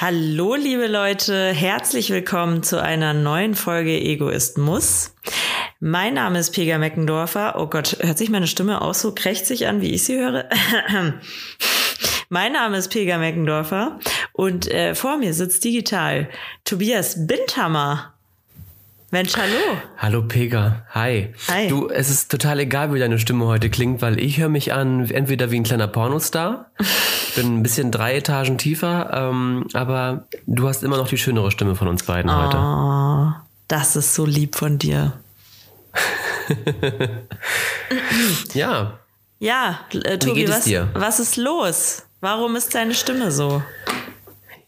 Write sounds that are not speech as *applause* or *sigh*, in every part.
Hallo, liebe Leute, herzlich willkommen zu einer neuen Folge Egoist muss. Mein Name ist Pega Meckendorfer. Oh Gott, hört sich meine Stimme auch so krächzig an, wie ich sie höre? *laughs* mein Name ist Pega Meckendorfer und äh, vor mir sitzt digital Tobias Bindhammer. Mensch, hallo. Hallo Pega, hi. Hi. Du, es ist total egal, wie deine Stimme heute klingt, weil ich höre mich an entweder wie ein kleiner Pornostar, ich *laughs* bin ein bisschen drei Etagen tiefer, ähm, aber du hast immer noch die schönere Stimme von uns beiden heute. Oh, das ist so lieb von dir. *laughs* Ja, Ja, äh, Tobi, geht es was, dir? was ist los? Warum ist deine Stimme so?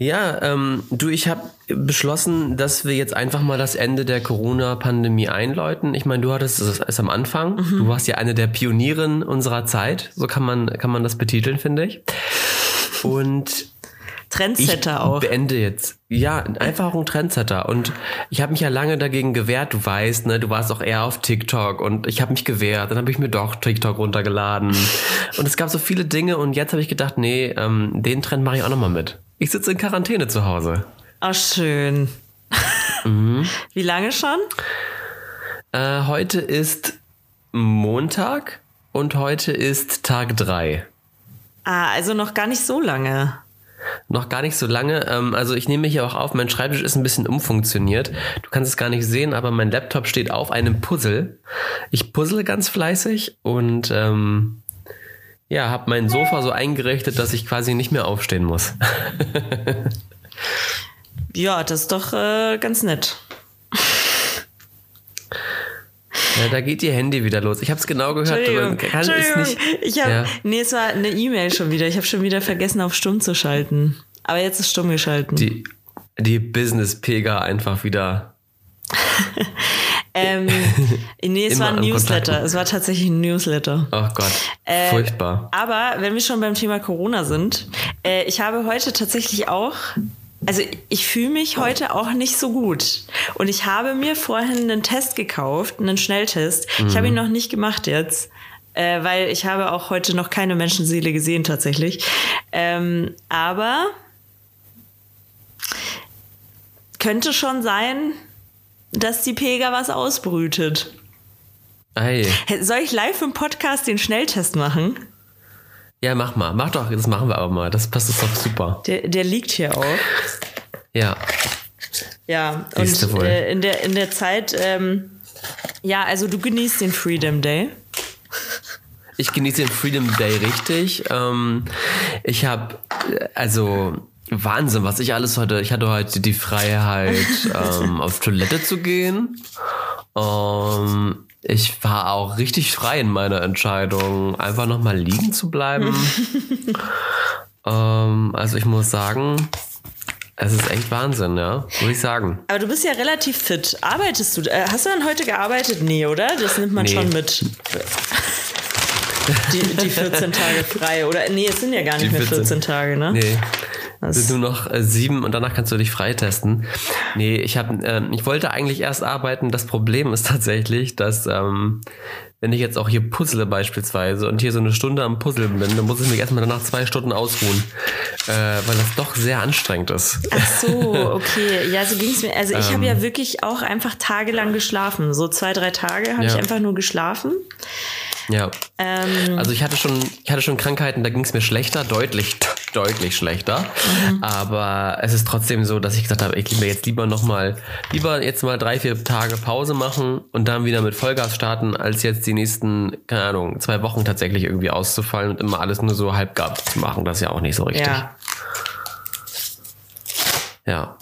Ja, ähm, du, ich habe beschlossen, dass wir jetzt einfach mal das Ende der Corona-Pandemie einläuten. Ich meine, du hattest es erst am Anfang. Du warst ja eine der Pionieren unserer Zeit. So kann man, kann man das betiteln, finde ich. Und *laughs* Trendsetter ich auch. beende jetzt. Ja, einfach auch ein Trendsetter. Und ich habe mich ja lange dagegen gewehrt. Du weißt, ne, du warst auch eher auf TikTok und ich habe mich gewehrt. Dann habe ich mir doch TikTok runtergeladen. *laughs* und es gab so viele Dinge und jetzt habe ich gedacht, nee, ähm, den Trend mache ich auch nochmal mit. Ich sitze in Quarantäne zu Hause. Oh, schön. Mhm. *laughs* Wie lange schon? Äh, heute ist Montag und heute ist Tag drei. Ah, also noch gar nicht so lange. Noch gar nicht so lange. Ähm, also ich nehme hier auch auf, mein Schreibtisch ist ein bisschen umfunktioniert. Du kannst es gar nicht sehen, aber mein Laptop steht auf einem Puzzle. Ich puzzle ganz fleißig und ähm, ja, habe mein Sofa so eingerichtet, dass ich quasi nicht mehr aufstehen muss. *laughs* Ja, das ist doch äh, ganz nett. *laughs* ja, da geht ihr Handy wieder los. Ich habe es genau gehört. aber Entschuldigung, kann es Entschuldigung. nicht. Ich habe, Ja. nee, es war eine E-Mail schon wieder. Ich habe schon wieder vergessen, auf stumm zu schalten. Aber jetzt ist stumm geschalten. Die, die Business-Pega einfach wieder. *laughs* ähm, nee, es war ein Newsletter. Kontakten. Es war tatsächlich ein Newsletter. Oh Gott, Äh, furchtbar. Aber wenn wir schon beim Thema Corona sind, äh, ich habe heute tatsächlich auch, also ich fühle mich heute auch nicht so gut. Und ich habe mir vorhin einen Test gekauft, einen Schnelltest. Ich habe ihn noch nicht gemacht jetzt. Äh, weil ich habe auch heute noch keine Menschenseele gesehen tatsächlich. Ähm, aber könnte schon sein, dass die Pega was ausbrütet. Ei. Soll ich live im Podcast den Schnelltest machen? Ja, mach mal. Mach doch, das machen wir aber mal. Das passt doch super. Der, der liegt hier auch. Ja. Ja, Siehste und äh, in, der, in der Zeit, ähm, ja, also du genießt den Freedom Day. Ich genieße den Freedom Day richtig. Ähm, ich habe, also Wahnsinn, was ich alles heute. Ich hatte heute die Freiheit, *laughs* ähm, auf Toilette zu gehen. Ähm, ich war auch richtig frei in meiner Entscheidung, einfach nochmal liegen zu bleiben. *laughs* ähm, also ich muss sagen, es ist echt Wahnsinn, ja, muss ich sagen. Aber du bist ja relativ fit. Arbeitest du? Äh, hast du dann heute gearbeitet? Nee, oder? Das nimmt man Nee. schon mit. Die, die *laughs* 14 Tage frei. Oder nee, es sind ja gar nicht Die mehr 14. 14 Tage, ne? Nee. Das- sind nur noch äh, sieben und danach kannst du dich freitesten. Nee, ich habe, ähm, ich wollte eigentlich erst arbeiten. Das Problem ist tatsächlich, dass ähm, wenn ich jetzt auch hier puzzle beispielsweise und hier so eine Stunde am Puzzeln bin, dann muss ich mich erstmal danach zwei Stunden ausruhen, äh, weil das doch sehr anstrengend ist. Ach so, okay. Ja, so ging es mir. Also ich Ähm. habe ja wirklich auch einfach tagelang geschlafen. So zwei, drei Tage habe ich Ja. einfach nur geschlafen. Ja. Ähm, Also ich hatte schon, ich hatte schon Krankheiten, da ging es mir schlechter, deutlich, *laughs* deutlich schlechter. Aber es ist trotzdem so, dass ich gesagt habe, ich will jetzt lieber noch mal, lieber jetzt mal drei, vier Tage Pause machen und dann wieder mit Vollgas starten, als jetzt die nächsten, keine Ahnung, zwei Wochen tatsächlich irgendwie auszufallen und immer alles nur so halbgar zu machen. Das ist ja auch nicht so richtig. ja. ja.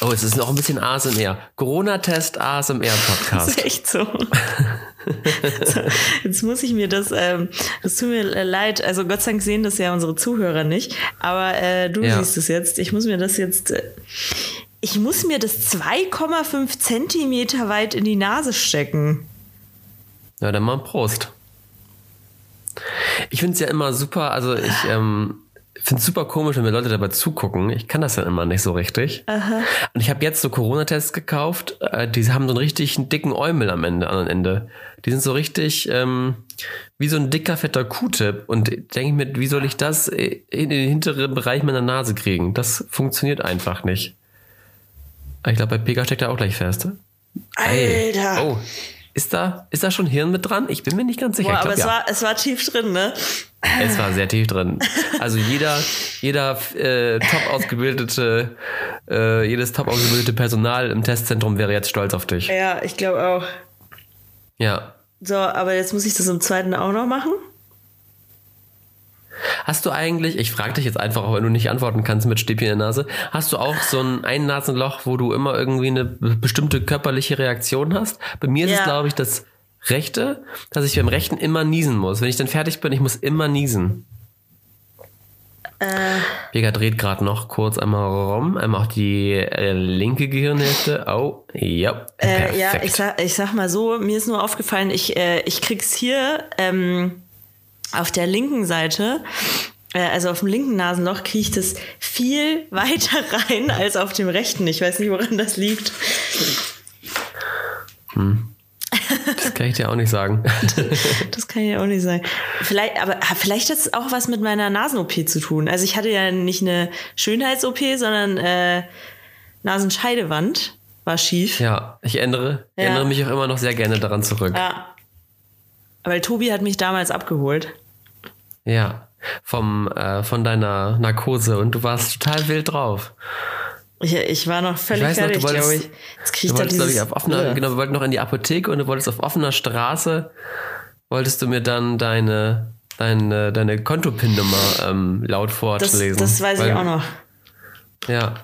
Oh, es ist noch ein bisschen ASMR. Corona-Test Das ASMR-Podcast. ist echt so. so. Jetzt muss ich mir das, ähm, das tut mir leid, also Gott sei Dank sehen das ja unsere Zuhörer nicht, aber äh, du Ja. siehst es jetzt. Ich muss mir das jetzt, äh, ich muss mir das 2,5 Zentimeter weit in die Nase stecken. Ja, dann mal Prost. Ich finde es ja immer super, also ich ähm, finde es super komisch, wenn mir Leute dabei zugucken. Ich kann das ja immer nicht so richtig. Und ich habe jetzt so Corona-Tests gekauft, äh, die haben so einen richtig dicken Eumel am Ende, am Ende. Die sind so richtig, ähm, wie so ein dicker, fetter Q-Tip und denke mir, wie soll ich das in den hinteren Bereich meiner Nase kriegen? Das funktioniert einfach nicht. Ich glaube, bei Pega steckt er auch gleich fest. Alter! Oh, ist da, ist da schon Hirn mit dran? Ich bin mir nicht ganz sicher. Boah, ich glaub, aber es, ja. war, es war tief drin, ne? Es war sehr tief drin. Also jeder, jeder äh, top ausgebildete, äh, jedes top ausgebildete Personal im Testzentrum wäre jetzt stolz auf dich. Ja, ich glaube auch. Ja. So, aber jetzt muss ich das im zweiten auch noch machen. Hast du eigentlich, ich frage dich jetzt einfach, auch wenn du nicht antworten kannst mit Stäbchen in der Nase, hast du auch so ein Einnasenloch, wo du immer irgendwie eine bestimmte körperliche Reaktion hast? Bei mir ist Ja. es, glaube ich, das rechte, dass ich beim rechten immer niesen muss. Wenn ich dann fertig bin, ich muss immer niesen. Äh, Vega dreht gerade noch kurz einmal rum, einmal auch die äh, linke Gehirnhälfte. Oh, ja, äh, ja, ich sag, ich sag mal so, mir ist nur aufgefallen, ich, äh, ich krieg's hier ähm, auf der linken Seite, äh, also auf dem linken Nasenloch, kriege ich das viel *laughs* weiter rein als auf dem rechten. Ich weiß nicht, woran das liegt. Das kann ich dir auch nicht sagen. *laughs* Das kann ja auch nicht sein. Vielleicht, aber ah, vielleicht hat es auch was mit meiner Nasen-OP zu tun. Also ich hatte ja nicht eine Schönheits-OP, sondern äh, Nasenscheidewand war schief. ja, ich erinnere, Ja. erinnere mich auch immer noch sehr gerne daran zurück. Ja. Weil Tobi hat mich damals abgeholt. Ja, vom, äh, von deiner Narkose und du warst total wild drauf. Ich, ich war noch völlig Ich weiß noch, du fertig, glaube wolltest- ich. Jetzt krieg ich Du wolltest, dieses... ich, auf offener, genau, wir wollten noch in die Apotheke und du wolltest auf offener Straße, wolltest du mir dann deine, deine, deine Kontopin-Nummer ähm, laut das, vorlesen. das weiß ich Weil- auch noch. Ja.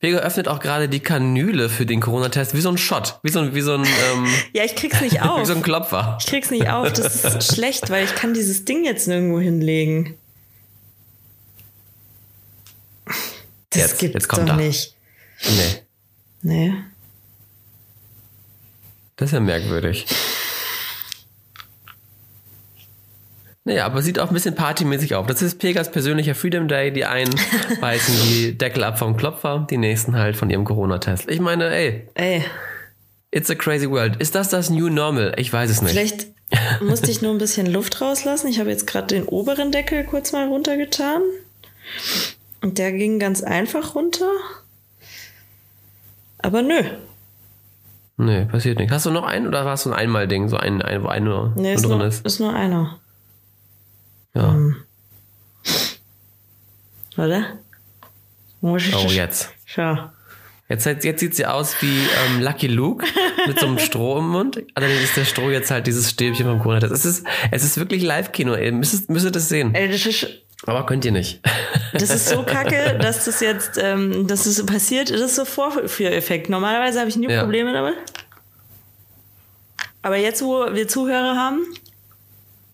Pega öffnet auch gerade die Kanüle für den Corona-Test, wie so ein Shot, wie so ein, wie so ein, ähm, *laughs* Ja, ich krieg's nicht *laughs* wie auf. so ein Klopfer. Ich krieg's nicht auf. Das ist *laughs* schlecht, weil ich kann dieses Ding jetzt nirgendwo hinlegen. Das Jetzt, gibt's jetzt kommt doch er. nicht. Nee, Nee. das ist ja merkwürdig. Naja, aber sieht auch ein bisschen partymäßig auf. Das ist Pegas persönlicher Freedom Day. Die einen *laughs* beißen die Deckel ab vom Klopfer, die nächsten halt von ihrem Corona-Test. Ich meine, ey, Ey, it's a crazy world. Ist das das New Normal? Ich weiß es nicht. vielleicht *laughs* musste ich nur ein bisschen Luft rauslassen. Ich habe jetzt gerade den oberen Deckel kurz mal runtergetan. Und der ging ganz einfach runter. Aber nö. Nee, passiert nichts. Hast du noch einen oder war es so ein Einmal-Ding? So ein, ein wo ein nur Nee, ist drin nur, ist? ist nur einer. Ja. Oder? Oh, jetzt. Schau. Jetzt, jetzt sieht sie aus wie ähm, Lucky Luke mit so einem *laughs* Stroh im Mund. Allerdings ist der Stroh jetzt halt dieses Stäbchen vom Corona. Es ist, es ist wirklich Live-Kino. Ihr müsstet, müsstet es sehen. Ey, das ist, Aber könnt ihr nicht. Das ist so kacke, *laughs* dass das jetzt, ähm, dass das so passiert. Das ist so Vorführeffekt. Normalerweise habe ich nie Ja. Probleme damit. Aber jetzt, wo wir Zuhörer haben,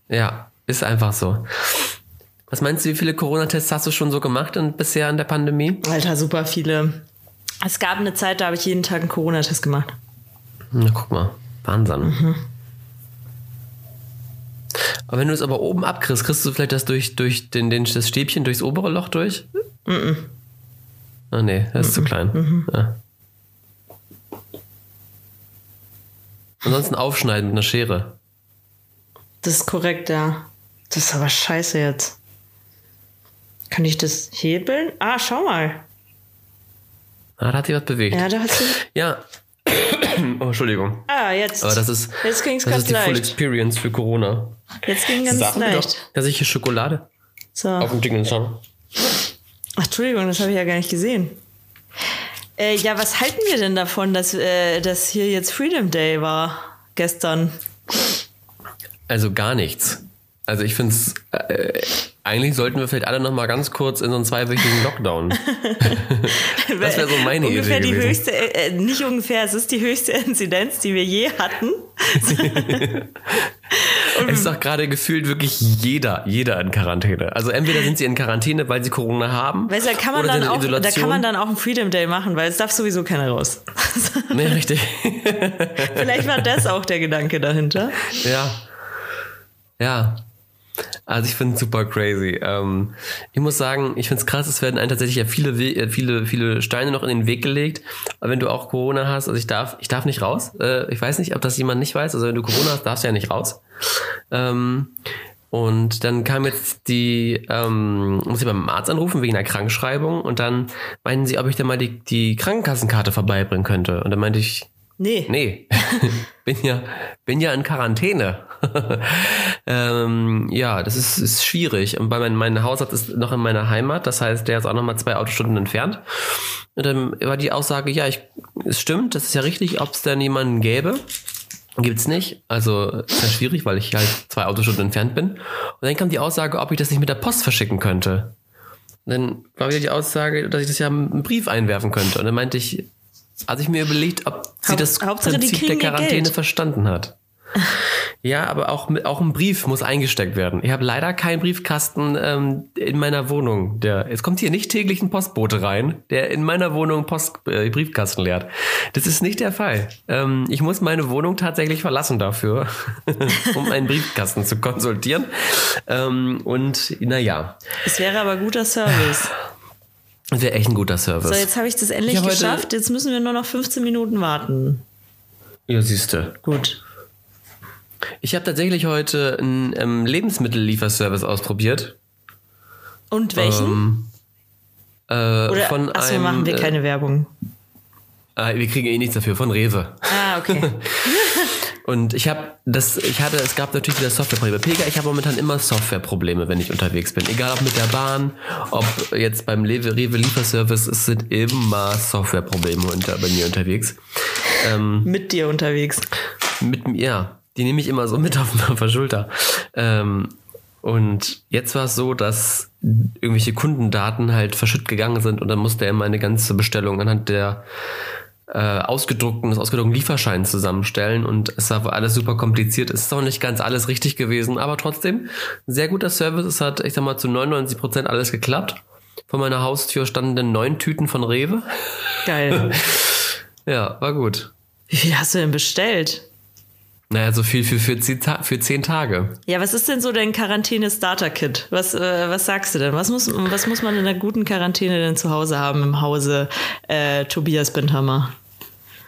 Ja, ist einfach so. Was meinst du, wie viele Corona-Tests hast du schon so gemacht in, bisher in der Pandemie? Alter, super viele. Es gab eine Zeit, da habe ich jeden Tag einen Corona-Test gemacht. Na, guck mal. Wahnsinn. Aber wenn du es aber oben abkriegst, kriegst du vielleicht das durch, durch den, den, das Stäbchen durchs obere Loch durch? Ah, nee, das ist zu klein. Ja. Ansonsten aufschneiden mit einer Schere. Das ist korrekt, ja. Das ist aber scheiße jetzt. Kann ich das hebeln? Ah, schau mal. Ah, da hat sich was bewegt. Ja, da hat sie. Ja. *coughs* oh, Entschuldigung. Ah, jetzt. Aber das ist, jetzt ging es das ganz ist die Full leicht. Experience für Corona. Jetzt ging ganz Sag mir doch, leicht. dass ich hier Schokolade So. auf dem Ding habe. Ach, Entschuldigung, das habe ich ja gar nicht gesehen. Äh, ja, was halten wir denn davon, dass, äh, dass hier jetzt Freedom Day war gestern? Also gar nichts. Also ich finde es, äh, eigentlich sollten wir vielleicht alle noch mal ganz kurz in so einen zweiwöchigen Lockdown. *laughs* *laughs* das wäre so meine ungefähr Idee die gewesen. höchste, äh, nicht ungefähr, es ist die höchste *laughs* Inzidenz, die wir je hatten. Es ist doch gerade gefühlt wirklich jeder, jeder in Quarantäne. Also entweder sind sie in Quarantäne, weil sie Corona haben. Weißt da kann man oder dann auch, da kann man dann auch einen Freedom Day machen, weil es darf sowieso keiner raus. Nee, richtig. Vielleicht war das auch der Gedanke dahinter. ja. Ja. Also ich finde es super crazy. Ähm, ich muss sagen, ich finde es krass, es werden einem tatsächlich ja viele, äh, viele, viele Steine noch in den Weg gelegt. Aber wenn du auch Corona hast, also ich darf, ich darf nicht raus. Äh, ich weiß nicht, ob das jemand nicht weiß. Also wenn du Corona hast, darfst du ja nicht raus. Ähm, und dann kam jetzt die, ähm, muss ich beim Arzt anrufen wegen einer Krankschreibung und dann meinten sie, ob ich dann mal die, die Krankenkassenkarte vorbeibringen könnte. Und dann meinte ich, Nee. Nee, *laughs* bin ja, bin ja in Quarantäne. *laughs* ähm, ja, das ist, ist schwierig. Und bei mein, mein Hausarzt ist noch in meiner Heimat, das heißt, der ist auch nochmal zwei Autostunden entfernt. Und dann war die Aussage, ja, ich, es stimmt, das ist ja richtig, ob es denn jemanden gäbe. Gibt's nicht. Also ist ja schwierig, weil ich halt zwei Autostunden entfernt bin. Und dann kam die Aussage, ob ich das nicht mit der Post verschicken könnte. Und dann war wieder die Aussage, dass ich das ja einen Brief einwerfen könnte. Und dann meinte ich, also ich mir überlegt, ob sie Haupt- das die Prinzip der Quarantäne verstanden hat. *laughs* Ja, aber auch, auch ein Brief muss eingesteckt werden. Ich habe leider keinen Briefkasten ähm, in meiner Wohnung. Der, es kommt hier nicht täglich ein Postbote rein, der in meiner Wohnung Post, äh, Briefkasten leert. Das ist nicht der Fall. Ähm, ich muss meine Wohnung tatsächlich verlassen dafür, *laughs* um einen Briefkasten zu konsultieren. Ähm, und naja, Es wäre aber guter Service. *laughs* das wäre echt ein guter Service. So, jetzt habe ich das endlich Ich geschafft. Jetzt müssen wir nur noch 15 Minuten warten. ja, siehste. Gut. Ich habe tatsächlich heute einen ähm, Lebensmittellieferservice ausprobiert. Und welchen? Ähm, äh, Oder von achso, einem, machen wir äh, keine Werbung. äh, wir kriegen eh nichts dafür, von Rewe. Ah, okay. *laughs* Und ich habe das, ich hatte, es gab natürlich wieder Softwareprobleme. Pega, ich habe momentan immer Softwareprobleme, wenn ich unterwegs bin. Egal ob mit der Bahn, ob jetzt beim Rewe, Rewe Lieferservice, es sind immer Softwareprobleme unter, bei mir unterwegs. Ähm, Mit dir unterwegs. mit mir, ja, die nehme ich immer so mit *laughs* auf, auf der Schulter. Ähm, und jetzt war es so, dass irgendwelche Kundendaten halt verschütt gegangen sind und dann musste er meine ganze Bestellung anhand der äh, ausgedruckten, des ausgedruckten Lieferscheins zusammenstellen und es war alles super kompliziert. Es ist auch nicht ganz alles richtig gewesen, aber trotzdem sehr guter Service. Es hat, ich sag mal, zu 99 Prozent alles geklappt. Vor meiner Haustür standen neun Tüten von Rewe. Geil. *laughs* Ja, war gut. Wie viel hast du denn bestellt? Naja, so viel für, für, zehn, für zehn Tage. Ja, was ist denn so dein Quarantäne-Starter-Kit? Was, äh, was sagst du denn? Was muss, was muss man in einer guten Quarantäne denn zu Hause haben im Hause äh, Tobias Bindhammer?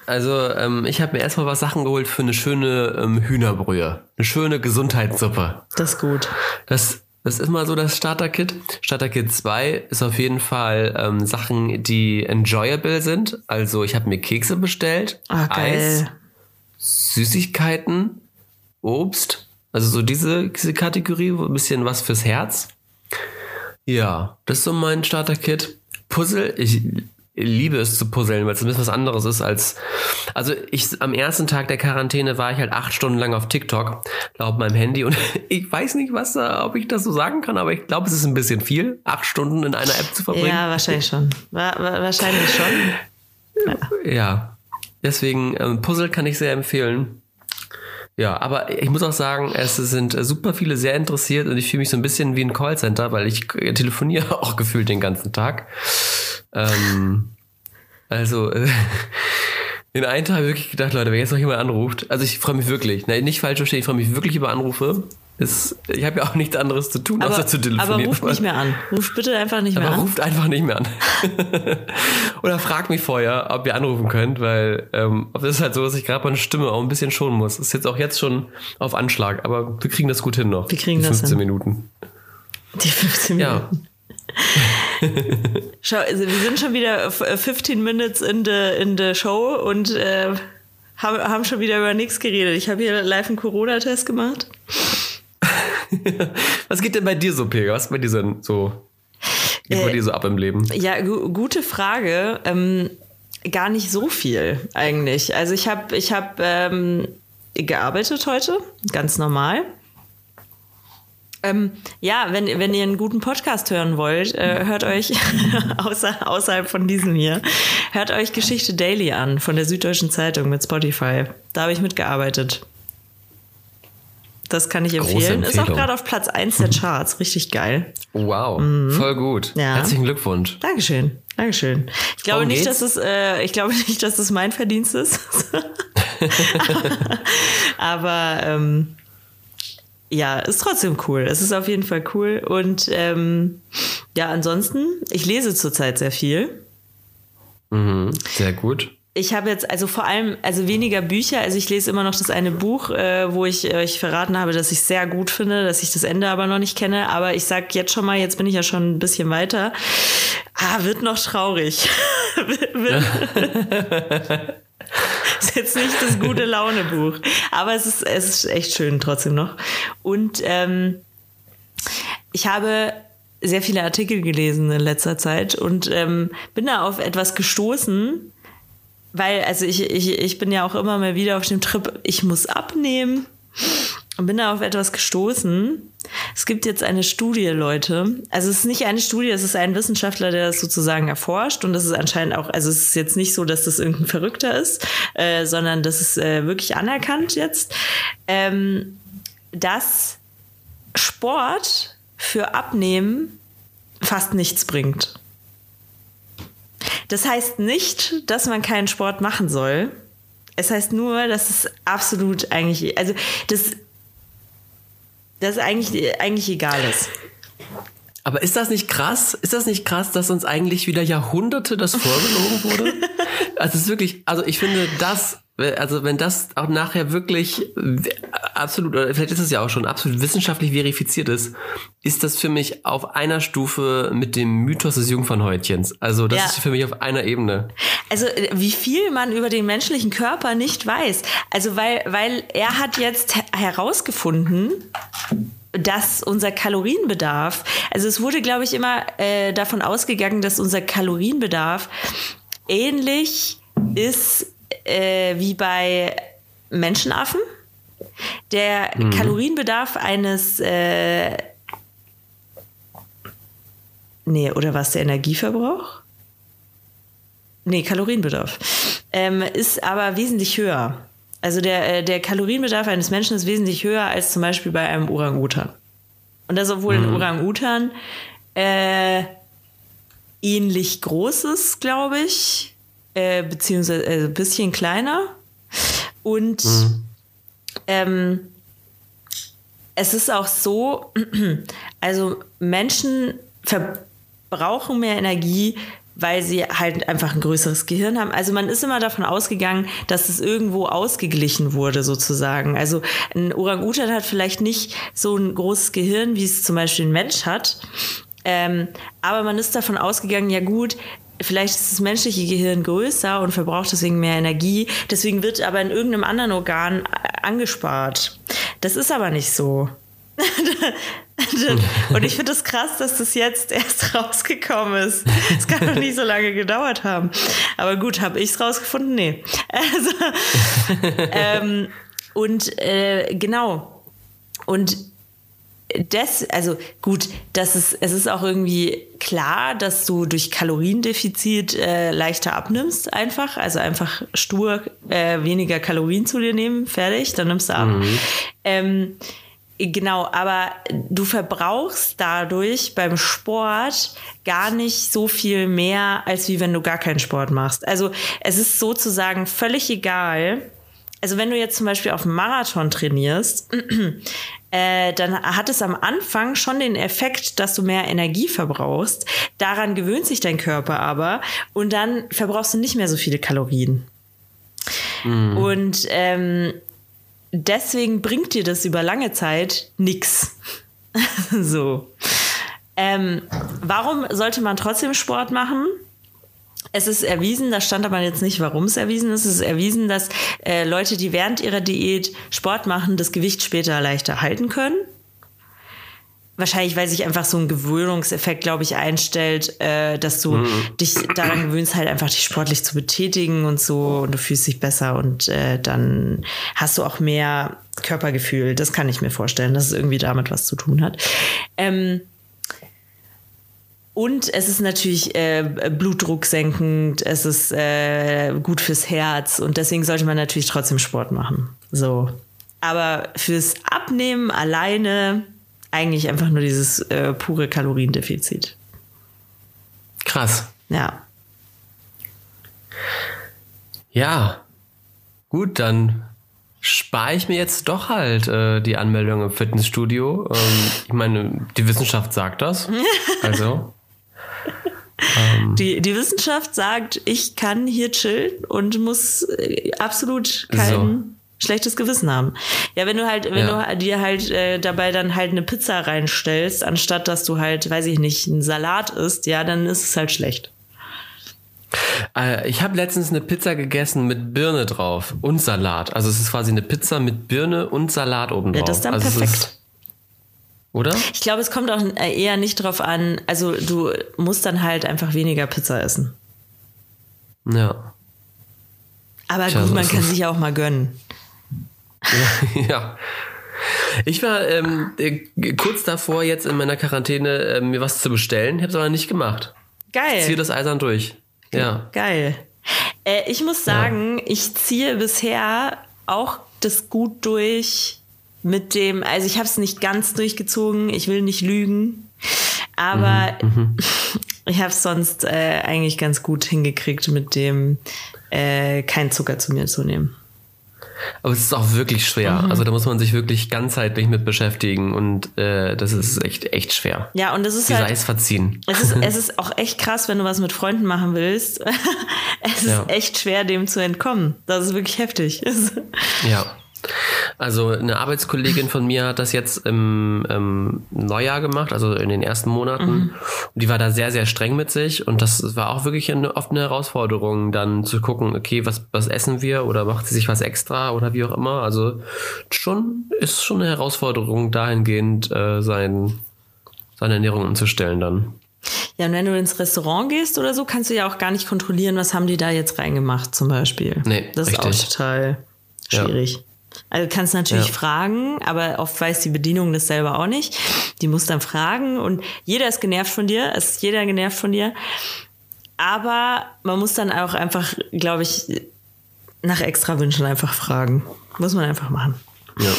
Also, ähm, ich habe mir erstmal was Sachen geholt für eine schöne ähm, Hühnerbrühe. Eine schöne Gesundheitssuppe. Das ist gut. Das, das ist mal so das Starter-Kit. Starter-Kit 2 ist auf jeden Fall ähm, Sachen, die enjoyable sind. Also, ich habe mir Kekse bestellt, Ah, Eis. Süßigkeiten, Obst. Also so diese, diese Kategorie, ein bisschen was fürs Herz. Ja, das ist so mein Starter-Kit. Puzzle, ich liebe es zu puzzeln, weil es ein bisschen was anderes ist als. Also ich am ersten Tag der Quarantäne war ich halt acht Stunden lang auf TikTok, laut meinem Handy. Und *laughs* ich weiß nicht, was da, ob ich das so sagen kann, aber ich glaube, es ist ein bisschen viel, acht Stunden in einer App zu verbringen. Ja, wahrscheinlich schon. Wa wa wahrscheinlich schon. Ja, deswegen ähm, Puzzle kann ich sehr empfehlen. Ja, aber ich muss auch sagen, es sind äh, super viele sehr interessiert und ich fühle mich so ein bisschen wie ein Callcenter, weil ich äh, telefoniere *laughs* auch gefühlt den ganzen Tag. Ähm, also äh, in einem Tag habe ich wirklich gedacht, Leute, wenn jetzt noch jemand anruft, also ich freue mich wirklich, nein, nicht falsch verstehen, ich freue mich wirklich über Anrufe. Es, ich habe ja auch nichts anderes zu tun, Aber, außer zu telefonieren. aber ruf nicht mehr an. *laughs* Ruf bitte einfach nicht mehr Aber an. ruft einfach nicht mehr an. *laughs* Oder fragt mich vorher, ob ihr anrufen könnt, weil ähm, ob es ist halt so, dass ich gerade meine Stimme auch ein bisschen schonen muss. Ist jetzt auch jetzt schon auf Anschlag, aber wir kriegen das gut hin noch. Wir kriegen die das 15 hin. Minuten. Die 15 Ja. *laughs* Schau, also wir sind schon wieder f- äh, 15 Minutes in the, in the Show und äh, haben, haben schon wieder über nichts geredet. Ich habe hier live einen Corona-Test gemacht. *laughs* Was geht denn bei dir so, Pega? Was ist bei dir so, so geht bei Äh, dir so ab im Leben? Ja, gu gute Frage. Ähm, gar nicht so viel eigentlich. Also ich habe ich hab, ähm, gearbeitet heute, ganz normal. Ähm, ja, wenn, wenn ihr einen guten Podcast hören wollt, äh, hört euch *laughs* außer, außerhalb von diesem hier, hört euch Geschichte Daily an von der Süddeutschen Zeitung mit Spotify. Da habe ich mitgearbeitet. Das kann ich empfehlen. Ist auch gerade auf Platz 1 der Charts. Richtig geil. Wow, voll gut. Ja. Herzlichen Glückwunsch. Dankeschön. Dankeschön. Ich glaube nicht, geht's? dass es, äh, ich glaube *laughs* nicht, dass es mein Verdienst ist. *laughs* Aber ähm, ja, ist trotzdem cool. Es ist auf jeden Fall cool. Und ähm, ja, ansonsten, ich lese zurzeit sehr viel. Mhm, sehr gut. Ich habe jetzt also vor allem, also weniger Bücher. Also ich lese immer noch das eine Buch, äh, wo ich euch verraten habe, dass ich sehr gut finde, dass ich das Ende aber noch nicht kenne. Aber ich sag jetzt schon mal, jetzt bin ich ja schon ein bisschen weiter. Ah, wird noch traurig. *laughs* *laughs* jetzt nicht das gute Laune-Buch. Aber es ist, es ist echt schön trotzdem noch. Und ähm, ich habe sehr viele Artikel gelesen in letzter Zeit und ähm, bin da auf etwas gestoßen, weil, also ich, ich, ich bin ja auch immer mal wieder auf dem Trip, ich muss abnehmen und bin da auf etwas gestoßen. Es gibt jetzt eine Studie, Leute. Also es ist nicht eine Studie, es ist ein Wissenschaftler, der das sozusagen erforscht. Und das ist anscheinend auch, also es ist jetzt nicht so, dass das irgendein Verrückter ist, äh, sondern das ist äh, wirklich anerkannt jetzt, ähm, dass Sport für Abnehmen fast nichts bringt. Das heißt nicht, dass man keinen Sport machen soll. Es heißt nur, dass es absolut eigentlich, also das das eigentlich, eigentlich egal ist. Aber ist das nicht krass? Ist das nicht krass, dass uns eigentlich wieder Jahrhunderte das vorgelogen wurde? *laughs* also es ist wirklich, also ich finde das, also wenn das auch nachher wirklich absolut, oder vielleicht ist es ja auch schon absolut wissenschaftlich verifiziert ist, ist das für mich auf einer Stufe mit dem Mythos des Jungfernhäutchens. Also das ja. ist für mich auf einer Ebene. Also wie viel man über den menschlichen Körper nicht weiß. Also weil, weil er hat jetzt herausgefunden, dass unser Kalorienbedarf, also es wurde, glaube ich, immer äh, davon ausgegangen, dass unser Kalorienbedarf ähnlich ist äh, wie bei Menschenaffen. Der mhm. Kalorienbedarf eines äh, Nee, oder was der Energieverbrauch? Nee, Kalorienbedarf. Ähm, ist aber wesentlich höher. Also der, äh, der Kalorienbedarf eines Menschen ist wesentlich höher als zum Beispiel bei einem Orang-Utan. Und das, obwohl mhm. ein Orang-Utan äh, ähnlich groß ist, glaube ich, äh, beziehungsweise äh, ein bisschen kleiner. Und mhm. ähm, es ist auch so, *clears throat* also Menschen verbrauchen mehr Energie, weil sie halt einfach ein größeres Gehirn haben. Also man ist immer davon ausgegangen, dass es irgendwo ausgeglichen wurde sozusagen. Also ein Orang-Utan hat vielleicht nicht so ein großes Gehirn, wie es zum Beispiel ein Mensch hat. Ähm, aber man ist davon ausgegangen, ja gut, vielleicht ist das menschliche Gehirn größer und verbraucht deswegen mehr Energie. Deswegen wird aber in irgendeinem anderen Organ angespart. Das ist aber nicht so. *laughs* Und ich finde es das krass, dass das jetzt erst *laughs* rausgekommen ist. Es kann doch nicht so lange gedauert haben. Aber gut, habe ich es rausgefunden? Nee. *laughs* Also, ähm, und äh, genau. Und das, also gut, das ist, es ist auch irgendwie klar, dass du durch Kaloriendefizit äh, leichter abnimmst, einfach. Also einfach stur äh, weniger Kalorien zu dir nehmen, fertig, dann nimmst du ab. Mhm. Ähm, Genau, aber du verbrauchst dadurch beim Sport gar nicht so viel mehr, als wie wenn du gar keinen Sport machst. Also es ist sozusagen völlig egal. Also wenn du jetzt zum Beispiel auf Marathon trainierst, *clears throat* äh, dann hat es am Anfang schon den Effekt, dass du mehr Energie verbrauchst. Daran gewöhnt sich dein Körper aber und dann verbrauchst du nicht mehr so viele Kalorien. Mhm. Und ähm, deswegen bringt dir das über lange Zeit nichts. *laughs* so. Ähm, warum sollte man trotzdem Sport machen? Es ist erwiesen, da stand aber jetzt nicht, warum es erwiesen ist. Es ist erwiesen, dass äh, Leute, die während ihrer Diät Sport machen, das Gewicht später leichter halten können. Wahrscheinlich, weil sich einfach so ein Gewöhnungseffekt, glaube ich, einstellt, äh, dass du mhm. dich daran gewöhnst, halt einfach dich sportlich zu betätigen und so und du fühlst dich besser und äh, dann hast du auch mehr Körpergefühl. Das kann ich mir vorstellen, dass es irgendwie damit was zu tun hat. Ähm, und es ist natürlich äh, Blutdruck senkend, es ist äh, gut fürs Herz und deswegen sollte man natürlich trotzdem Sport machen. So. Aber fürs Abnehmen alleine eigentlich einfach nur dieses äh, pure Kaloriendefizit. Krass. Ja. Ja. Gut, dann spare ich mir jetzt doch halt äh, die Anmeldung im Fitnessstudio. Ähm, ich meine, die Wissenschaft sagt das. *laughs* Also. Ähm, die, die Wissenschaft sagt, ich kann hier chillen und muss äh, absolut kein so. Schlechtes Gewissen haben. Ja, wenn du halt, wenn ja. du dir halt äh, dabei dann halt eine Pizza reinstellst, anstatt dass du halt, weiß ich nicht, einen Salat isst, ja, dann ist es halt schlecht. Äh, ich habe letztens eine Pizza gegessen mit Birne drauf und Salat. Also es ist quasi eine Pizza mit Birne und Salat oben drauf. Ja, das ist dann also perfekt. Oder? Ich glaube, es kommt auch eher nicht drauf an. Also du musst dann halt einfach weniger Pizza essen. Ja. Aber Tja, gut, man kann sich auch mal gönnen. *laughs* Ja. Ich war ähm, äh, kurz davor, jetzt in meiner Quarantäne äh, mir was zu bestellen, habe es aber nicht gemacht. Geil. Ich ziehe das eisern durch. Ja. Geil. Äh, ich muss sagen, ja. ich ziehe bisher auch das gut durch mit dem, also ich habe es nicht ganz durchgezogen, ich will nicht lügen, aber mhm, mhm. *laughs* ich habe es sonst äh, eigentlich ganz gut hingekriegt mit dem äh, kein Zucker zu mir zu nehmen. Aber es ist auch wirklich schwer. Mhm. Also da muss man sich wirklich ganzheitlich mit beschäftigen und äh, das ist echt, echt schwer. Ja, und es ist Die halt, Eis verziehen. Es ist, *laughs* es ist auch echt krass, wenn du was mit Freunden machen willst. *laughs* es ist ja. echt schwer, dem zu entkommen. Das ist wirklich heftig. *laughs* ja. Also eine Arbeitskollegin von mir hat das jetzt im, im Neujahr gemacht, also in den ersten Monaten. Mhm. Und die war da sehr, sehr streng mit sich. Und das war auch wirklich eine, oft eine Herausforderung, dann zu gucken, okay, was, was essen wir oder macht sie sich was extra oder wie auch immer. Also schon ist schon eine Herausforderung, dahingehend äh, sein, seine Ernährung umzustellen dann. Ja, und wenn du ins Restaurant gehst oder so, kannst du ja auch gar nicht kontrollieren, was haben die da jetzt reingemacht zum Beispiel. Nee, das richtig. ist auch total schwierig. Ja. Also du kannst natürlich ja. fragen, aber oft weiß die Bedienung das selber auch nicht. Die muss dann fragen und jeder ist genervt von dir, es ist jeder genervt von dir. Aber man muss dann auch einfach, glaube ich, nach extra Wünschen einfach fragen. Muss man einfach machen. Ja,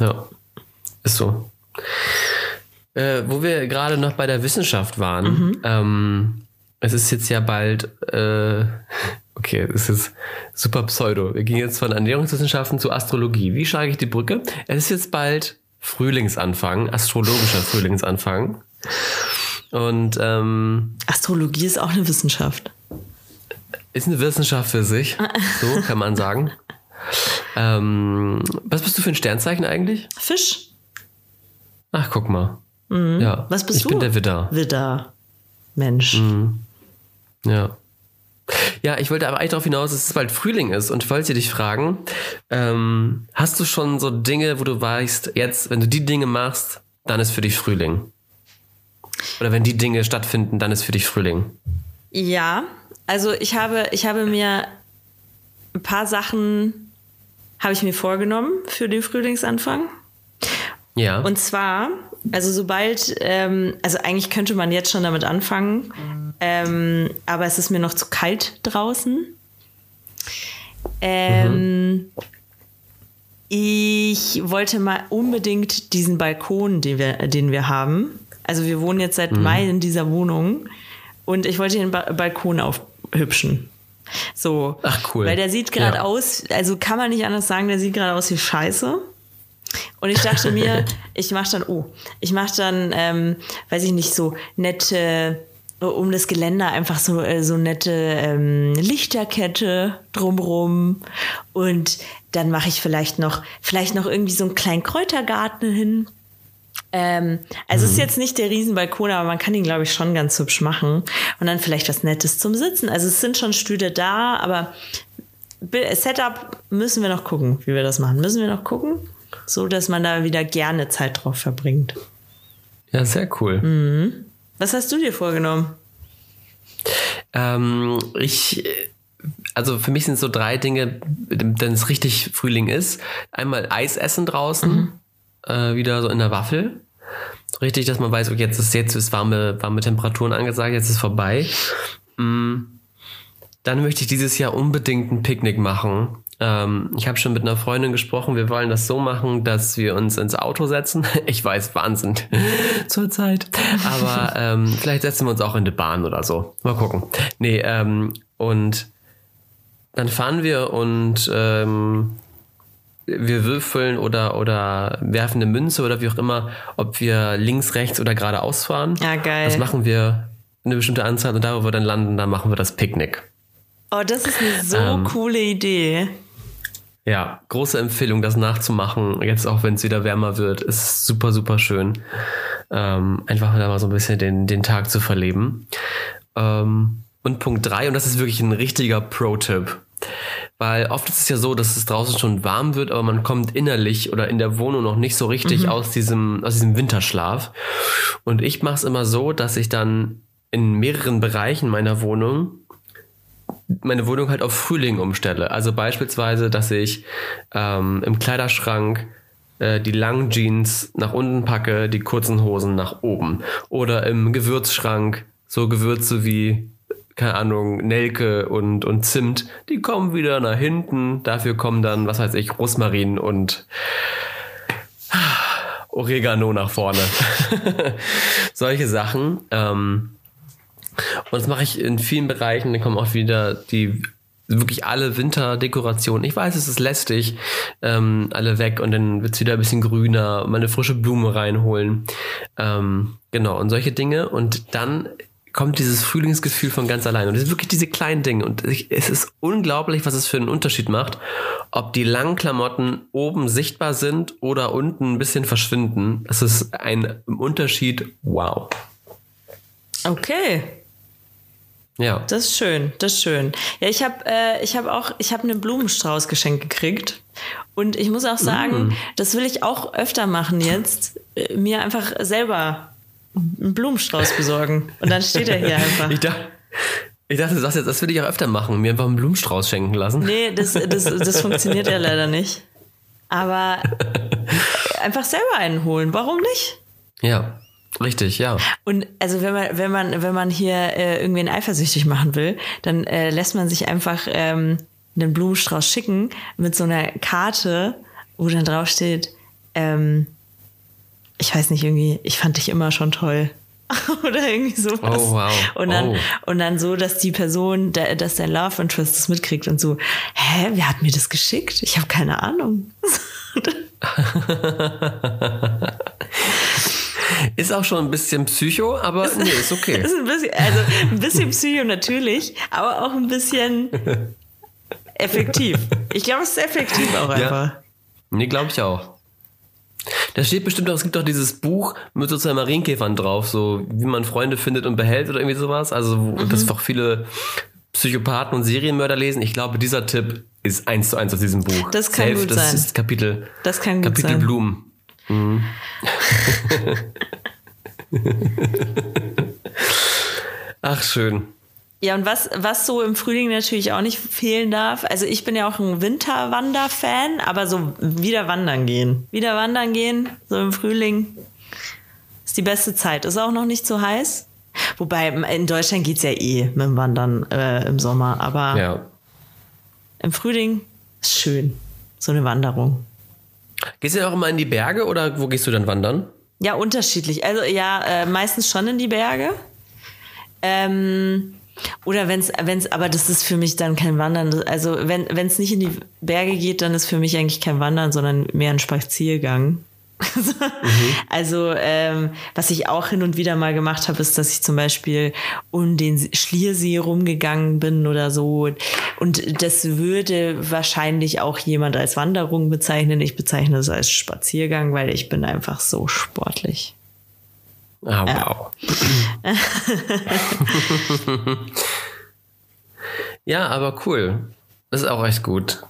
*laughs* ja. ist so. Äh, wo wir gerade noch bei der Wissenschaft waren, mhm. ähm, es ist jetzt ja bald äh, Okay, das ist super pseudo. Wir gehen jetzt von Ernährungswissenschaften zu Astrologie. Wie schlage ich die Brücke? Es ist jetzt bald Frühlingsanfang, astrologischer Frühlingsanfang. Und ähm, Astrologie ist auch eine Wissenschaft. Ist eine Wissenschaft für sich, *laughs* so kann man sagen. ähm, was bist du für ein Sternzeichen eigentlich? Fisch. Ach, guck mal. Mhm. Ja. Was bist ich du? Ich bin der Widder. Widder. Mensch. Mhm. Ja. Ja, ich wollte aber eigentlich darauf hinaus, dass es bald Frühling ist und ich wollte dich fragen, ähm, hast du schon so Dinge, wo du weißt, jetzt, wenn du die Dinge machst, dann ist für dich Frühling? Oder wenn die Dinge stattfinden, dann ist für dich Frühling? Ja, also ich habe, ich habe mir ein paar Sachen habe ich mir vorgenommen für den Frühlingsanfang. Ja. Und zwar, also sobald, ähm, also eigentlich könnte man jetzt schon damit anfangen, ähm, aber es ist mir noch zu kalt draußen. Ähm, mhm. Ich wollte mal unbedingt diesen Balkon, den wir, den wir haben. Also wir wohnen jetzt seit mhm. Mai in dieser Wohnung und ich wollte den ba Balkon aufhübschen. So. Ach cool. Weil der sieht gerade ja. aus, also kann man nicht anders sagen, der sieht gerade aus wie Scheiße. Und ich dachte mir, *laughs* ich mache dann, oh, ich mache dann, ähm, weiß ich nicht, so nette um das Geländer einfach so, äh, so nette ähm, Lichterkette drumrum. Und dann mache ich vielleicht noch, vielleicht noch irgendwie so einen kleinen Kräutergarten hin. Ähm, also mhm. ist jetzt nicht der Riesenbalkon, aber man kann ihn, glaube ich, schon ganz hübsch machen. Und dann vielleicht was Nettes zum Sitzen. Also es sind schon Stühle da, aber Setup müssen wir noch gucken, wie wir das machen. Müssen wir noch gucken, so dass man da wieder gerne Zeit drauf verbringt. Ja, sehr cool. Mhm. Was hast du dir vorgenommen? Ähm, ich, also für mich sind so drei Dinge, wenn es richtig Frühling ist. Einmal Eis essen draußen, mhm. äh, wieder so in der Waffel. Richtig, dass man weiß, okay, jetzt ist jetzt ist warme, warme Temperaturen angesagt, jetzt ist vorbei. Mhm. Dann möchte ich dieses Jahr unbedingt ein Picknick machen. Ähm, ich habe schon mit einer Freundin gesprochen, wir wollen das so machen, dass wir uns ins Auto setzen. *laughs* Ich weiß, Wahnsinn *laughs* zur Zeit. Aber ähm, vielleicht setzen wir uns auch in die Bahn oder so. Mal gucken. Nee, ähm, und dann fahren wir und ähm, wir würfeln oder, oder werfen eine Münze oder wie auch immer, ob wir links, rechts oder geradeaus fahren. Ja, geil. Das machen wir eine bestimmte Anzahl und da, wo wir dann landen, da machen wir das Picknick. Oh, das ist eine so Ähm. coole Idee. Ja, große Empfehlung, das nachzumachen. Jetzt auch, wenn es wieder wärmer wird, ist super, super schön. Ähm, einfach da mal so ein bisschen den, den Tag zu verleben. Ähm, und Punkt drei und das ist wirklich ein richtiger Pro-Tipp. Weil oft ist es ja so, dass es draußen schon warm wird, aber man kommt innerlich oder in der Wohnung noch nicht so richtig aus, diesem, aus diesem Winterschlaf. Und ich mache es immer so, dass ich dann in mehreren Bereichen meiner Wohnung meine Wohnung halt auf Frühling umstelle. Also beispielsweise, dass ich ähm, im Kleiderschrank äh, die langen Jeans nach unten packe, die kurzen Hosen nach oben. Oder im Gewürzschrank so Gewürze wie, keine Ahnung, Nelke und, und Zimt, die kommen wieder nach hinten. Dafür kommen dann, was weiß ich, Rosmarin und Oregano nach vorne. *laughs* Solche Sachen. Ähm, und das mache ich in vielen Bereichen. Dann kommen auch wieder die wirklich alle Winterdekorationen. Ich weiß, es ist lästig, ähm, alle weg und dann wird's wieder ein bisschen grüner, mal eine frische Blume reinholen. Ähm, genau, und solche Dinge. Und dann kommt dieses Frühlingsgefühl von ganz allein. Und es sind wirklich diese kleinen Dinge. Und ich, es ist unglaublich, was es für einen Unterschied macht, ob die langen Klamotten oben sichtbar sind oder unten ein bisschen verschwinden. Es ist ein Unterschied. Wow. Okay. Ja. Das ist schön, das ist schön. Ja, ich habe äh, ich habe auch ich habe einen Blumenstrauß geschenkt gekriegt und ich muss auch sagen, Mm. das will ich auch öfter machen jetzt, äh, mir einfach selber einen Blumenstrauß besorgen und dann steht er hier *laughs* einfach. Ich dachte, ich dachte, du sagst jetzt, das würde ich auch öfter machen, mir einfach einen Blumenstrauß schenken lassen. Nee, das, das, das funktioniert ja leider nicht. Aber *laughs* einfach selber einen holen, warum nicht? Ja, richtig, ja. Und also wenn man, wenn man, wenn man hier äh, irgendwen eifersüchtig machen will, dann äh, lässt man sich einfach ähm, einen Blumenstrauß schicken mit so einer Karte, wo dann drauf steht, ähm, ich weiß nicht, irgendwie, ich fand dich immer schon toll. *laughs* Oder irgendwie sowas. Oh, wow. Und dann, Oh. und dann so, dass die Person, der, dass dein Love Interest das mitkriegt und so, hä, wer hat mir das geschickt? Ich habe keine Ahnung. *laughs* *laughs* Ist auch schon ein bisschen Psycho, aber nee, ist okay. *laughs* ist ein bisschen, also ein bisschen Psycho natürlich, aber auch ein bisschen effektiv. Ich glaube, es ist effektiv auch einfach. Nee, glaube ich auch. Da steht bestimmt auch, es gibt auch dieses Buch mit so zwei Marienkäfern drauf, so wie man Freunde findet und behält oder irgendwie sowas. Also, wo Mhm. das auch viele Psychopathen und Serienmörder lesen. Ich glaube, dieser Tipp ist eins zu eins aus diesem Buch. Das kann gut das sein. ist Kapitel, Das kann gut Kapitel sein. Blumen. Mhm. *laughs* *laughs* *laughs* Ach, schön. Ja, und was, was so im Frühling natürlich auch nicht fehlen darf, also ich bin ja auch ein Winterwander-Fan, aber so wieder wandern gehen. Wieder wandern gehen, so im Frühling, ist die beste Zeit. Ist auch noch nicht so heiß. Wobei in Deutschland geht's ja eh mit dem Wandern äh, im Sommer, aber Ja. im Frühling ist schön. So eine Wanderung. Gehst du denn auch immer in die Berge oder wo gehst du dann wandern? Ja, unterschiedlich. Also ja, äh, meistens schon in die Berge. Ähm, oder wenn's, wenn's, aber das ist für mich dann kein Wandern. Also wenn es nicht in die Berge geht, dann ist für mich eigentlich kein Wandern, sondern mehr ein Spaziergang. *laughs* Also ähm, was ich auch hin und wieder mal gemacht habe, ist, dass ich zum Beispiel um den Schliersee rumgegangen bin oder so. Und das würde wahrscheinlich auch jemand als Wanderung bezeichnen. Ich bezeichne es als Spaziergang, weil ich bin einfach so sportlich. Ah, wow. *laughs* *laughs* ja, aber cool. Das ist auch echt gut.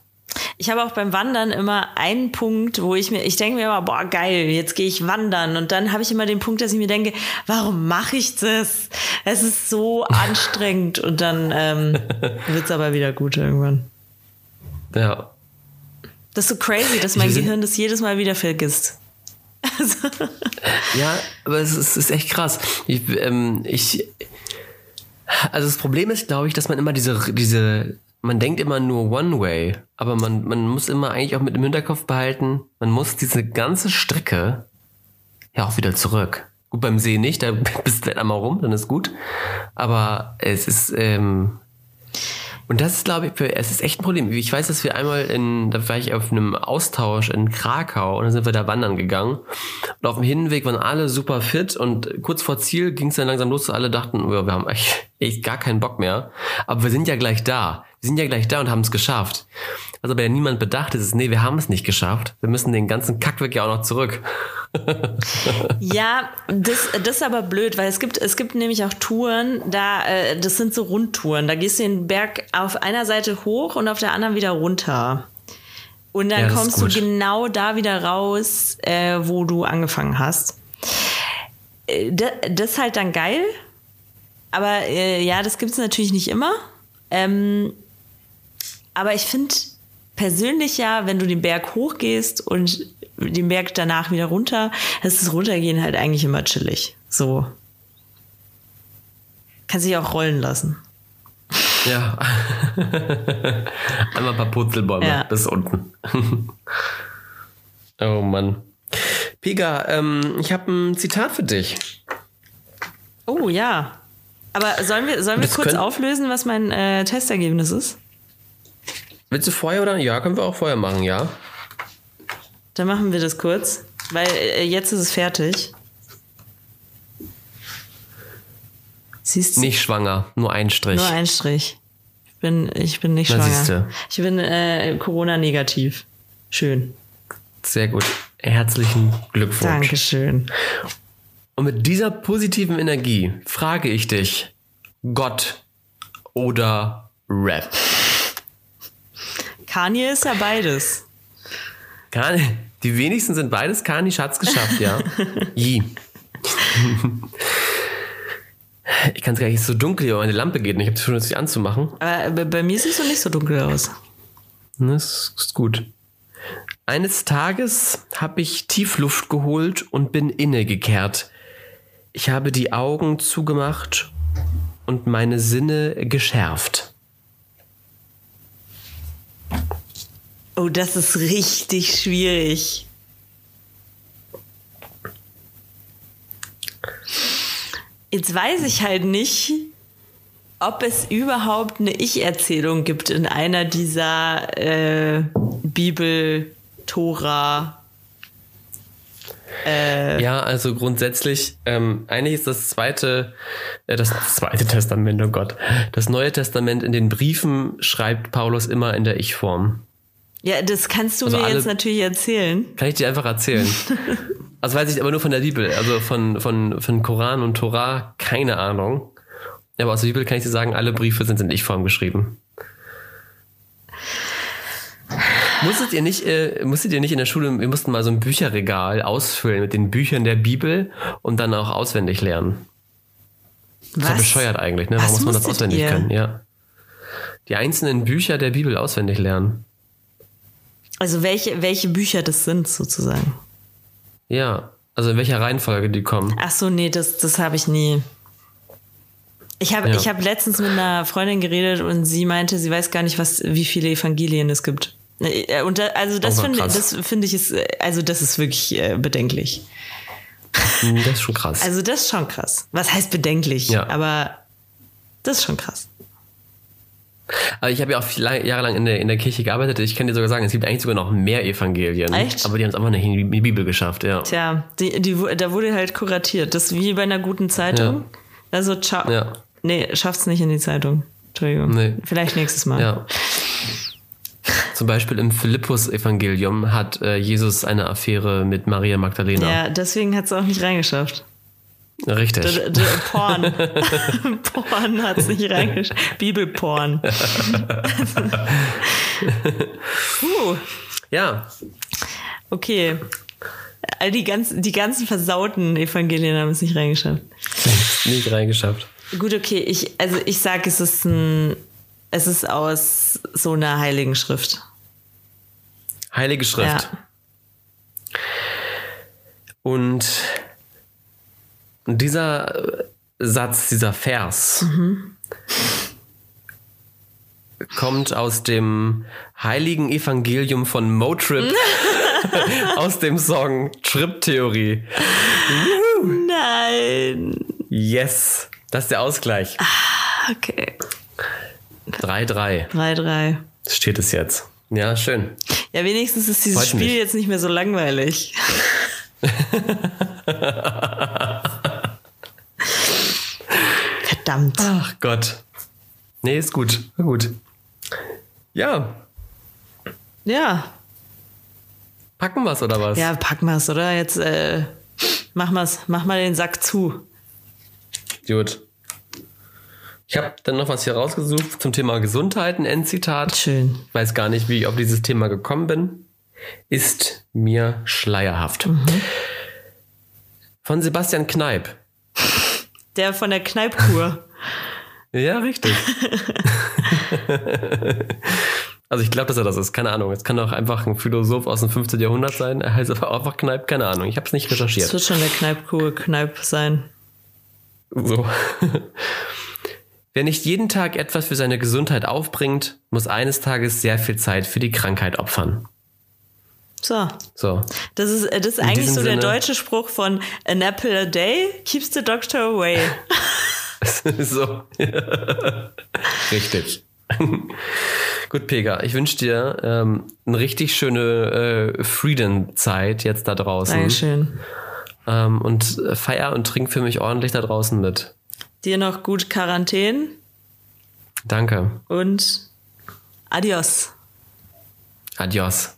Ich habe auch beim Wandern immer einen Punkt, wo ich mir, ich denke mir immer, boah, geil, jetzt gehe ich wandern. Und dann habe ich immer den Punkt, dass ich mir denke, warum mache ich das? Es ist so *laughs* anstrengend. Und dann ähm, wird es aber wieder gut irgendwann. Ja. Das ist so crazy, dass mein Gehirn das jedes Mal wieder vergisst. Also, *laughs* Ja, aber es ist, es ist echt krass. Ich, ähm, ich, also das Problem ist, glaube ich, dass man immer diese, diese, man denkt immer nur One Way, aber man, man muss immer eigentlich auch mit im Hinterkopf behalten, man muss diese ganze Strecke ja auch wieder zurück. Gut, beim See nicht, da *laughs* bist du einmal rum, dann ist gut. Aber es ist, ähm, Und das ist, glaube ich, es ist echt ein Problem. Ich weiß, dass wir einmal in, da war ich auf einem Austausch in Krakau und dann sind wir da wandern gegangen. Und auf dem Hinweg waren alle super fit und kurz vor Ziel ging es dann langsam los, alle dachten, wir haben echt, echt gar keinen Bock mehr. Aber wir sind ja gleich da. Wir sind ja gleich da und haben es geschafft. Was aber ja niemand bedacht ist, ist, nee, wir haben es nicht geschafft. Wir müssen den ganzen Kackweg ja auch noch zurück. *laughs* ja, das, das ist aber blöd, weil es gibt, es gibt nämlich auch Touren, da, äh, das sind so Rundtouren. Da gehst du den Berg auf einer Seite hoch und auf der anderen wieder runter. Und dann ja, kommst du genau da wieder raus, äh, wo du angefangen hast. Äh, das, das ist halt dann geil. Aber äh, ja, das gibt es natürlich nicht immer. Ähm, aber ich finde persönlich ja, wenn du den Berg hochgehst und den Berg danach wieder runter, ist das Runtergehen halt eigentlich immer chillig. So. Kann sich auch rollen lassen. Ja. *laughs* Einmal ein paar Putzelbäume ja. bis unten. *laughs* oh Mann. Piga, ähm, ich habe ein Zitat für dich. Oh ja. Aber sollen wir, sollen wir kurz auflösen, was mein äh, Testergebnis ist? Willst du vorher oder? Ja, können wir auch vorher machen, ja. Dann machen wir das kurz, weil äh, jetzt ist es fertig. Siehst du? Nicht schwanger, nur ein Strich. Nur ein Strich. Ich bin, ich bin nicht Na, schwanger. Siehste. Ich bin äh, Corona-negativ. Schön. Sehr gut. Herzlichen Glückwunsch. Dankeschön. Und mit dieser positiven Energie frage ich dich, Gott oder Rap? Kanye ist ja beides. Kanye, die wenigsten sind beides. Kanye hat's geschafft, ja. *laughs* Je. Ich kann es gar nicht so dunkel hier, meine Lampe geht nicht. Ich habe es schon sich anzumachen. Aber bei mir sieht es so nicht so dunkel aus. Das ist gut. Eines Tages habe ich Tiefluft geholt und bin innegekehrt. Ich habe die Augen zugemacht und meine Sinne geschärft. Oh, das ist richtig schwierig. Jetzt weiß ich halt nicht, ob es überhaupt eine Ich-Erzählung gibt in einer dieser äh, Bibel, Tora. Äh, ja, also grundsätzlich, ähm, eigentlich ist das zweite, äh, das zweite *laughs* Testament, oh Gott, das Neue Testament in den Briefen schreibt Paulus immer in der Ich-Form. Ja, das kannst du also mir jetzt natürlich erzählen. Kann ich dir einfach erzählen. *laughs* also weiß ich aber nur von der Bibel, also von, von, von Koran und Torah, keine Ahnung. Aber aus der Bibel kann ich dir sagen, alle Briefe sind in Ich-Form geschrieben. Musstet ihr nicht, äh, musstet ihr nicht in der Schule, wir mussten mal so ein Bücherregal ausfüllen mit den Büchern der Bibel und dann auch auswendig lernen. Das ist ja bescheuert eigentlich, ne? Warum muss man das auswendig ihr? können? Ja. Die einzelnen Bücher der Bibel auswendig lernen. Also welche, welche Bücher das sind sozusagen. Ja, also in welcher Reihenfolge die kommen. Ach so, nee, das, das habe ich nie. Ich habe ja. hab letztens mit einer Freundin geredet und sie meinte, sie weiß gar nicht, was, wie viele Evangelien es gibt. Äh, und da, also das finde das finde ich ist, also das ist wirklich äh, bedenklich. Hm, das ist schon krass. Also das ist schon krass. Was heißt bedenklich? Ja. Aber das ist schon krass. Aber ich habe ja auch lang in der, in der Kirche gearbeitet. Ich kann dir sogar sagen, es gibt eigentlich sogar noch mehr Evangelien. Echt? Aber die haben es einfach nicht in die Bibel geschafft, ja. Tja, die, die, da wurde halt kuratiert. Das ist wie bei einer guten Zeitung. Ja. Also, ciao. Ja. Nee, schafft's nicht in die Zeitung. Entschuldigung. Nee. Vielleicht nächstes Mal. Ja. Zum Beispiel im Philippus-Evangelium hat äh, Jesus eine Affäre mit Maria Magdalena. Ja, deswegen hat es auch nicht reingeschafft. Richtig. D -d Porn. *laughs* Porn hat es nicht reingeschafft. Bibelporn. *laughs* Puh. Ja. Okay. All die ganzen, die ganzen versauten Evangelien haben es nicht reingeschafft. *laughs* nicht reingeschafft. Gut, okay. Ich, also ich sage, es ist ein, es ist aus so einer heiligen Schrift. Heilige Schrift. Ja. Und dieser äh, Satz, dieser Vers mhm. kommt aus dem heiligen Evangelium von Motrip *laughs* *laughs* aus dem Song Trip Theory. Nein. Yes, das ist der Ausgleich. Ah, okay. 3-3 3-3. steht es jetzt. Ja, schön. Ja, wenigstens ist dieses Heute Spiel nicht. jetzt nicht mehr so langweilig. *laughs* Verdammt. Ach Gott. Nee, ist gut. Gut. Ja, Ja, packen wir's oder was? ja, packen wir's, oder? Jetzt äh, mach mal's, mach mal den Sack zu. Gut. Ich habe dann noch was hier rausgesucht zum Thema Gesundheit, ein Endzitat. Schön. Ich weiß gar nicht, wie ich auf dieses Thema gekommen bin. Ist mir schleierhaft. Von Sebastian Kneip. Der von der Kneipkur. *laughs* Ja, richtig. *laughs* also ich glaube, dass er das ist. Keine Ahnung. Es kann auch einfach ein Philosoph aus dem 15. Jahrhundert sein. Er heißt aber einfach Kneip. Keine Ahnung. Ich habe es nicht recherchiert. wird schon der Kneipkur Kneip sein. So. *laughs* Wer nicht jeden Tag etwas für seine Gesundheit aufbringt, muss eines Tages sehr viel Zeit für die Krankheit opfern. So. So. Das ist, äh, das ist eigentlich so der Sinne- deutsche Spruch von An apple a day keeps the doctor away. *laughs* so. *laughs* Richtig. *laughs* Gut, Pega, ich wünsche dir ähm, eine richtig schöne äh, Freedom-Zeit jetzt da draußen. Dankeschön. Ähm, und feier und trink für mich ordentlich da draußen mit. Dir noch gut Quarantäne Danke. und adios. Adios.